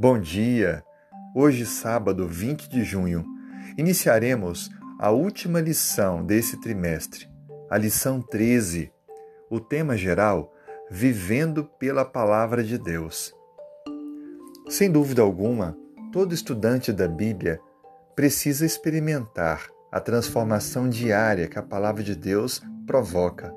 Bom dia! Hoje, sábado 20 de junho, iniciaremos a última lição desse trimestre, a lição 13. O tema geral: Vivendo pela Palavra de Deus. Sem dúvida alguma, todo estudante da Bíblia precisa experimentar a transformação diária que a Palavra de Deus provoca.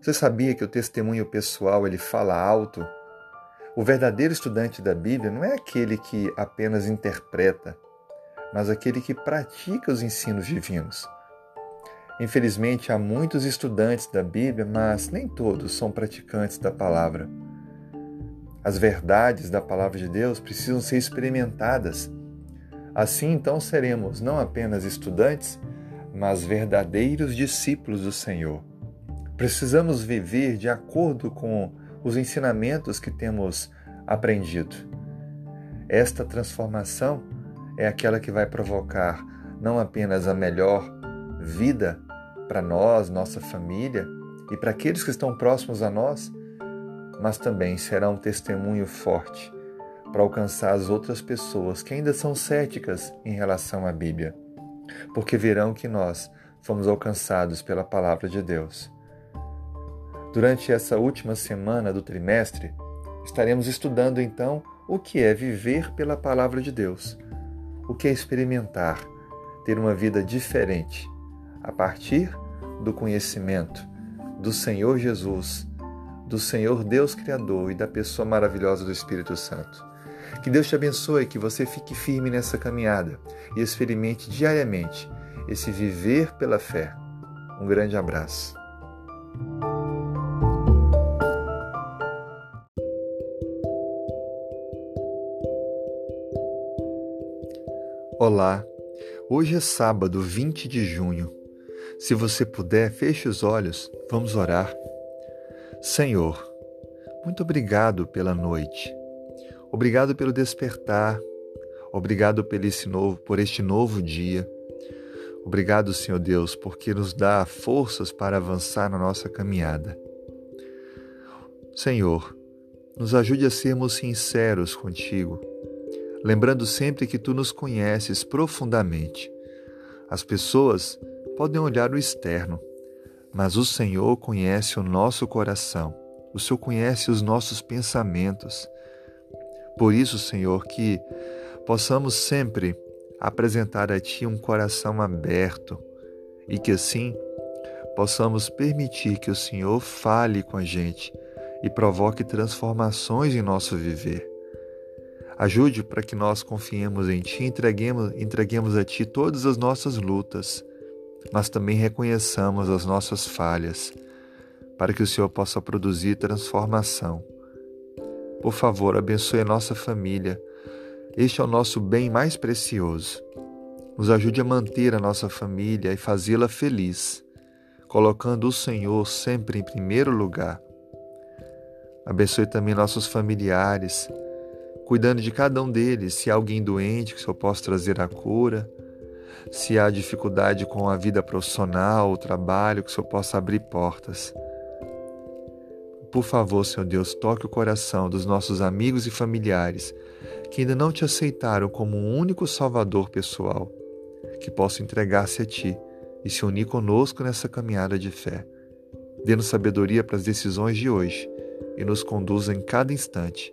Você sabia que o testemunho pessoal ele fala alto? O verdadeiro estudante da Bíblia não é aquele que apenas interpreta, mas aquele que pratica os ensinos divinos. Infelizmente, há muitos estudantes da Bíblia, mas nem todos são praticantes da palavra. As verdades da palavra de Deus precisam ser experimentadas. Assim, então, seremos não apenas estudantes, mas verdadeiros discípulos do Senhor. Precisamos viver de acordo com os ensinamentos que temos aprendido. Esta transformação é aquela que vai provocar não apenas a melhor vida para nós, nossa família e para aqueles que estão próximos a nós, mas também será um testemunho forte para alcançar as outras pessoas que ainda são céticas em relação à Bíblia, porque verão que nós fomos alcançados pela palavra de Deus. Durante essa última semana do trimestre, estaremos estudando então o que é viver pela palavra de Deus, o que é experimentar, ter uma vida diferente a partir do conhecimento do Senhor Jesus, do Senhor Deus Criador e da pessoa maravilhosa do Espírito Santo. Que Deus te abençoe, que você fique firme nessa caminhada e experimente diariamente esse viver pela fé. Um grande abraço. Olá, hoje é sábado 20 de junho. Se você puder, feche os olhos, vamos orar. Senhor, muito obrigado pela noite, obrigado pelo despertar, obrigado por, esse novo, por este novo dia. Obrigado, Senhor Deus, porque nos dá forças para avançar na nossa caminhada. Senhor, nos ajude a sermos sinceros contigo lembrando sempre que tu nos conheces profundamente. As pessoas podem olhar o externo, mas o Senhor conhece o nosso coração, o Senhor conhece os nossos pensamentos. Por isso, Senhor, que possamos sempre apresentar a Ti um coração aberto e que assim possamos permitir que o Senhor fale com a gente e provoque transformações em nosso viver. Ajude para que nós confiemos em Ti, entreguemos, entreguemos a Ti todas as nossas lutas, mas também reconheçamos as nossas falhas, para que o Senhor possa produzir transformação. Por favor, abençoe a nossa família. Este é o nosso bem mais precioso. Nos ajude a manter a nossa família e fazê-la feliz, colocando o Senhor sempre em primeiro lugar. Abençoe também nossos familiares cuidando de cada um deles. Se há alguém doente, que o Senhor possa trazer a cura. Se há dificuldade com a vida profissional, o trabalho, que o Senhor possa abrir portas. Por favor, Senhor Deus, toque o coração dos nossos amigos e familiares que ainda não te aceitaram como um único Salvador pessoal, que possam entregar-se a Ti e se unir conosco nessa caminhada de fé. Dê-nos sabedoria para as decisões de hoje e nos conduza em cada instante